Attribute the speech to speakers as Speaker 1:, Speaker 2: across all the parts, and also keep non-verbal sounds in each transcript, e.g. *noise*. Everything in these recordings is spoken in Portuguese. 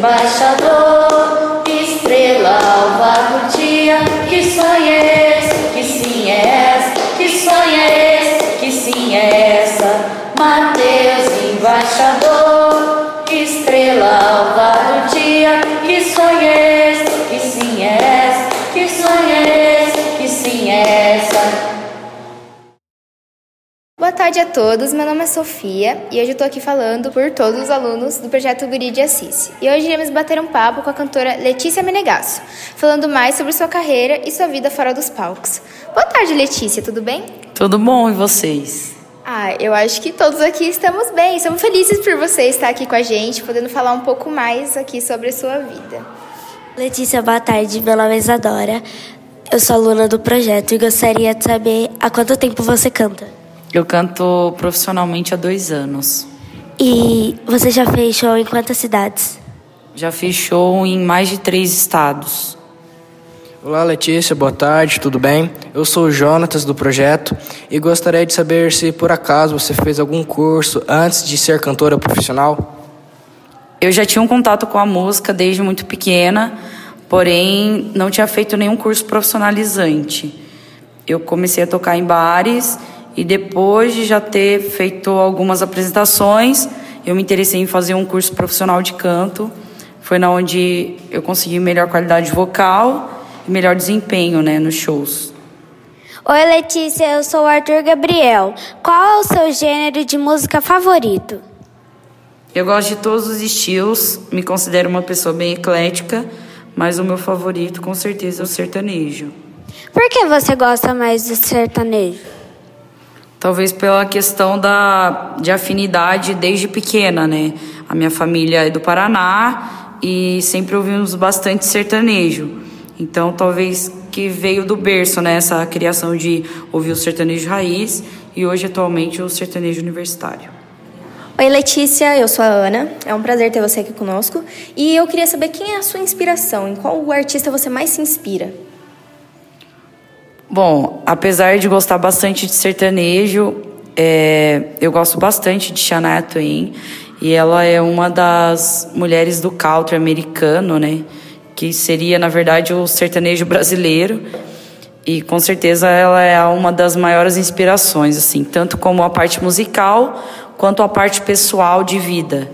Speaker 1: embaixador, estrela alva do dia. Que sonho
Speaker 2: tarde a todos, meu nome é Sofia e hoje eu tô aqui falando por todos os alunos do projeto Guri de Assis. E hoje iremos bater um papo com a cantora Letícia Menegasso, falando mais sobre sua carreira e sua vida fora dos palcos. Boa tarde, Letícia, tudo bem?
Speaker 3: Tudo bom e vocês?
Speaker 2: Ah, eu acho que todos aqui estamos bem. Estamos felizes por você estar aqui com a gente, podendo falar um pouco mais aqui sobre a sua vida.
Speaker 4: Letícia, boa tarde. Meu nome é Isadora. Eu sou aluna do projeto e gostaria de saber há quanto tempo você canta.
Speaker 3: Eu canto profissionalmente há dois anos.
Speaker 4: E você já fez show em quantas cidades?
Speaker 3: Já fiz show em mais de três estados.
Speaker 5: Olá Letícia, boa tarde, tudo bem? Eu sou o Jonatas do projeto e gostaria de saber se por acaso você fez algum curso antes de ser cantora profissional.
Speaker 3: Eu já tinha um contato com a música desde muito pequena, porém não tinha feito nenhum curso profissionalizante. Eu comecei a tocar em bares e depois de já ter feito algumas apresentações, eu me interessei em fazer um curso profissional de canto. Foi na onde eu consegui melhor qualidade vocal e melhor desempenho, né, nos shows.
Speaker 6: Oi, Letícia, eu sou o Arthur Gabriel. Qual é o seu gênero de música favorito?
Speaker 3: Eu gosto de todos os estilos, me considero uma pessoa bem eclética, mas o meu favorito com certeza é o sertanejo.
Speaker 6: Por que você gosta mais do sertanejo?
Speaker 3: Talvez pela questão da, de afinidade desde pequena, né? A minha família é do Paraná e sempre ouvimos bastante sertanejo. Então, talvez que veio do berço, né? Essa criação de ouvir o sertanejo raiz e hoje, atualmente, o sertanejo universitário.
Speaker 7: Oi, Letícia, eu sou a Ana. É um prazer ter você aqui conosco. E eu queria saber quem é a sua inspiração, em qual artista você mais se inspira?
Speaker 3: Bom, apesar de gostar bastante de sertanejo, é, eu gosto bastante de Shania Twain e ela é uma das mulheres do country americano, né? Que seria, na verdade, o sertanejo brasileiro. E com certeza ela é uma das maiores inspirações, assim, tanto como a parte musical quanto a parte pessoal de vida.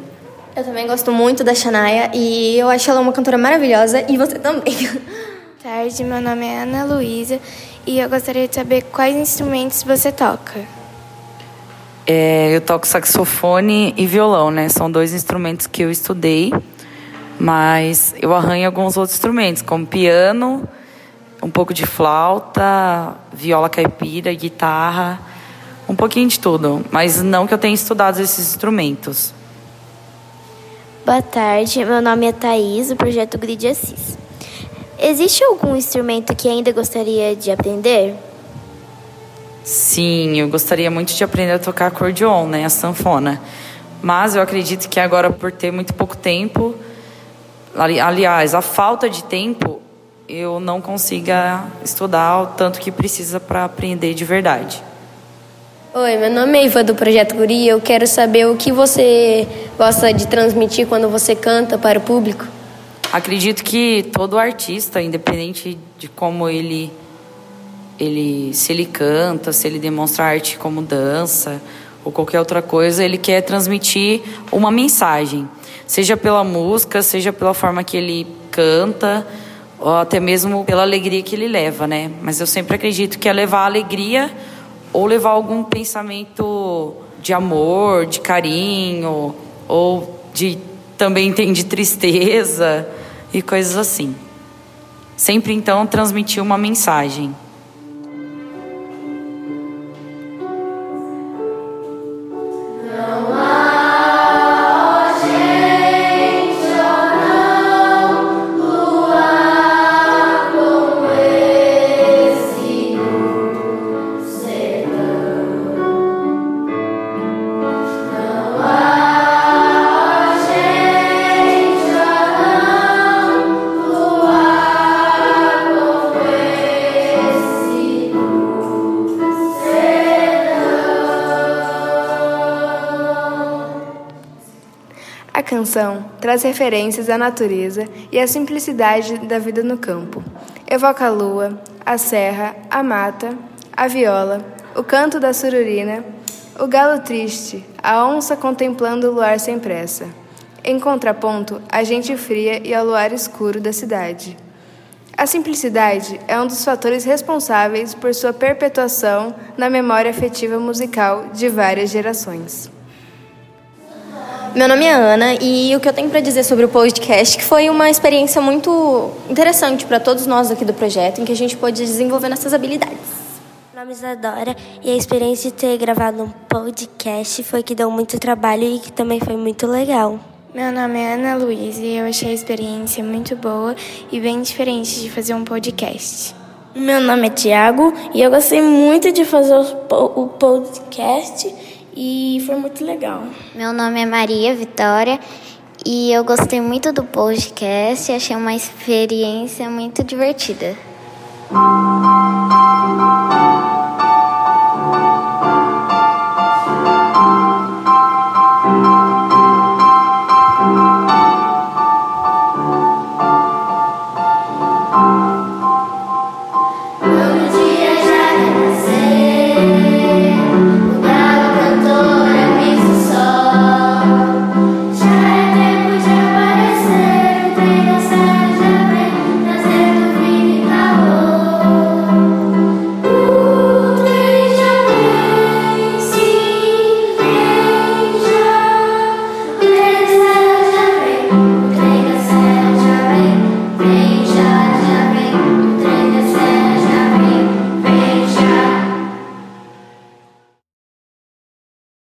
Speaker 7: Eu também gosto muito da Shania e eu acho ela uma cantora maravilhosa e você também. *laughs*
Speaker 8: Boa tarde, meu nome é Ana Luísa e eu gostaria de saber quais instrumentos você toca.
Speaker 3: É, eu toco saxofone e violão, né? São dois instrumentos que eu estudei, mas eu arranho alguns outros instrumentos, como piano, um pouco de flauta, viola caipira, guitarra, um pouquinho de tudo, mas não que eu tenha estudado esses instrumentos.
Speaker 6: Boa tarde, meu nome é Thaís, do projeto Grid Assis. Existe algum instrumento que ainda gostaria de aprender?
Speaker 3: Sim, eu gostaria muito de aprender a tocar acordeon, né, a sanfona. Mas eu acredito que agora, por ter muito pouco tempo, ali, aliás, a falta de tempo, eu não consiga estudar o tanto que precisa para aprender de verdade.
Speaker 7: Oi, meu nome é Iva do Projeto Guri eu quero saber o que você gosta de transmitir quando você canta para o público.
Speaker 3: Acredito que todo artista, independente de como ele ele se ele canta, se ele demonstra arte como dança ou qualquer outra coisa, ele quer transmitir uma mensagem, seja pela música, seja pela forma que ele canta, ou até mesmo pela alegria que ele leva, né? Mas eu sempre acredito que é levar alegria ou levar algum pensamento de amor, de carinho, ou de também tem de tristeza e coisas assim. Sempre então transmitir uma mensagem.
Speaker 9: Canção traz referências à natureza e à simplicidade da vida no campo. Evoca a lua, a serra, a mata, a viola, o canto da sururina, o galo triste, a onça contemplando o luar sem pressa. Em contraponto, a gente fria e ao luar escuro da cidade. A simplicidade é um dos fatores responsáveis por sua perpetuação na memória afetiva musical de várias gerações.
Speaker 7: Meu nome é Ana e o que eu tenho para dizer sobre o podcast que foi uma experiência muito interessante para todos nós aqui do projeto, em que a gente pôde desenvolver nossas habilidades.
Speaker 4: Meu nome é Isadora e a experiência de ter gravado um podcast foi que deu muito trabalho e que também foi muito legal.
Speaker 8: Meu nome é Ana Luísa e eu achei a experiência muito boa e bem diferente de fazer um podcast.
Speaker 10: Meu nome é Tiago e eu gostei muito de fazer o podcast e foi muito legal.
Speaker 11: Meu nome é Maria Vitória e eu gostei muito do podcast achei uma experiência muito divertida.